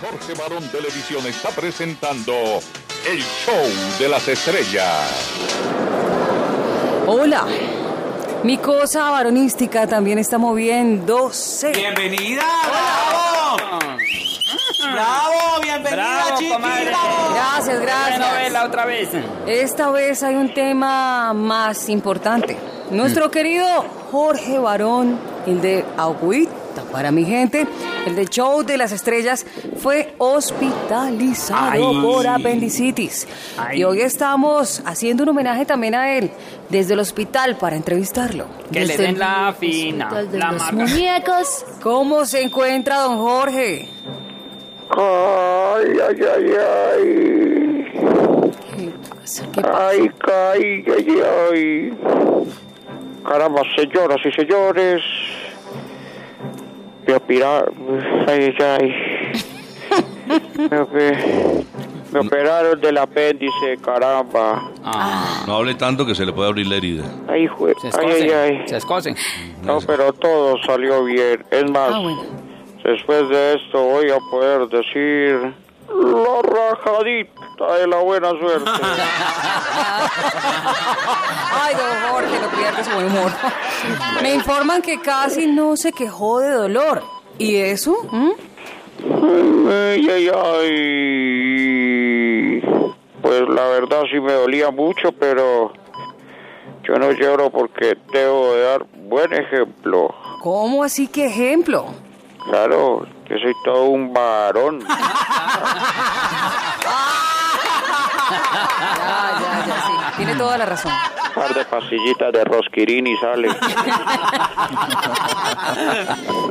Jorge Barón Televisión está presentando el show de las estrellas. Hola. Mi cosa varonística también está moviéndose. ¡Bienvenida! ¡Bravo! ¡Bravo! ¡Bienvenida, Bravo, Chiqui! comadre. ¡Bravo! Gracias, ¿Qué gracias. novela otra vez? Esta vez hay un tema más importante. Nuestro querido Jorge Barón, el de Agüita para mi gente, el de Show de las Estrellas, fue hospitalizado Ay. por apendicitis. Ay. Y hoy estamos haciendo un homenaje también a él, desde el hospital para entrevistarlo. Que le den la fina, hospital de la los marca. muñecos. ¿Cómo se encuentra don Jorge? Ay, ay, ay, ay. ¿Qué pasa? ¿Qué pasa? Ay, ay, ay, ay. Caramba, señoras y señores. Me operaron. Ay, ay, ay. Me, ope- me operaron del apéndice, caramba. Ah, No hable tanto que se le puede abrir la herida. Ay, jue- se ay, ay, escocen, ay. se escocen. No, pero todo salió bien. Es más, Ah, bueno. después de esto voy a poder decir la rajadita de la buena suerte. Ay, don Jorge, no pierde su buen humor. Me informan que casi no se quejó de dolor. ¿Y eso? ¿Mm? Ay, ay, ay. Pues la verdad sí me dolía mucho, pero yo no lloro porque debo de dar buen ejemplo. ¿Cómo así que ejemplo? Claro, yo soy todo un varón. Ya, ya, ya, sí. Tiene toda la razón. Un par de pastillitas de rosquirín y sale.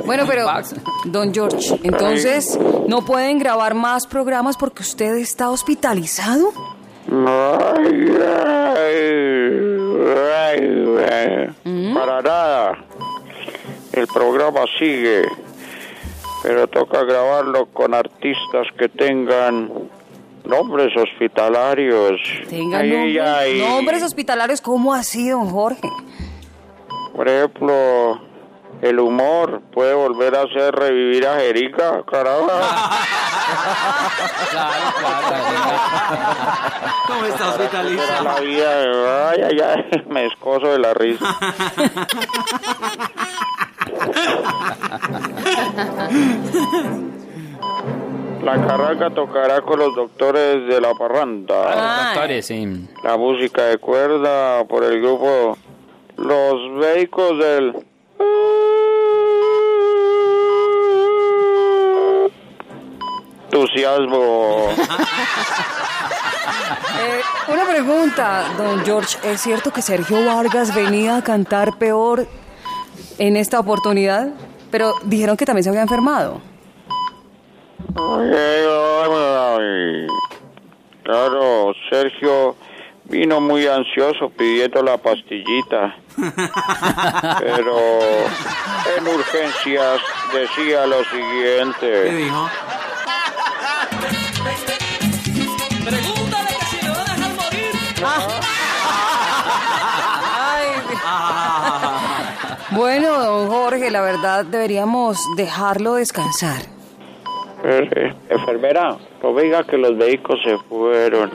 Bueno, pero, don George, entonces, ¿no pueden grabar más programas porque usted está hospitalizado? Ay, ay, ay, ay. Para nada. El programa sigue, pero toca grabarlo con artistas que tengan nombres hospitalarios. Tengan Ay, nombres, ay. nombres hospitalarios, ¿cómo así, don Jorge? Por ejemplo, el humor puede volver a hacer revivir a Jerica, caramba. Claro, claro. ¿Cómo está hospitalizado? la vida, ay, ay, ay, me escozo de la risa. La carraca tocará con los doctores de la parranda. Ah. Doctores, sí. La música de cuerda por el grupo Los Médicos del... Entusiasmo. Eh, una pregunta, don George. ¿Es cierto que Sergio Vargas venía a cantar peor en esta oportunidad? Pero dijeron que también se había enfermado. Ay. Claro, Sergio vino muy ansioso pidiendo la pastillita. Pero en urgencias decía lo ¿Qué siguiente. dijo? Ay, Ah, bueno, don Jorge, la verdad deberíamos dejarlo descansar. Eh, enfermera, no que los médicos se fueron.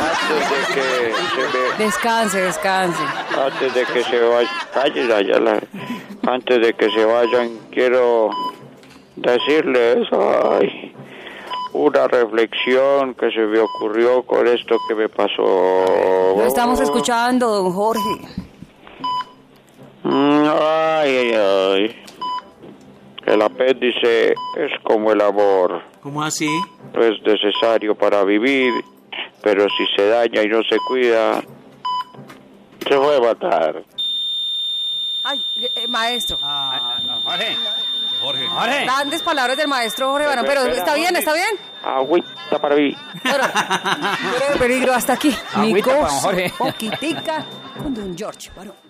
Antes de que se me... Descanse, descanse. Antes de que se vayan, cállese. Antes de que se vayan, quiero decirles, ay, una reflexión que se me ocurrió con esto que me pasó. Lo estamos escuchando, don Jorge. Mm, Ay, ay, ay. El apéndice es como el amor. ¿Cómo así? No es necesario para vivir, pero si se daña y no se cuida, se puede matar. Ay, eh, maestro. Ah, Jorge, Jorge. Jorge. Grandes palabras del maestro Jorge Barón, pero está bien, está bien. Agüita para mí. Bueno, fuera de peligro hasta aquí. Agüita para Jorge. poquitica con don George Barón.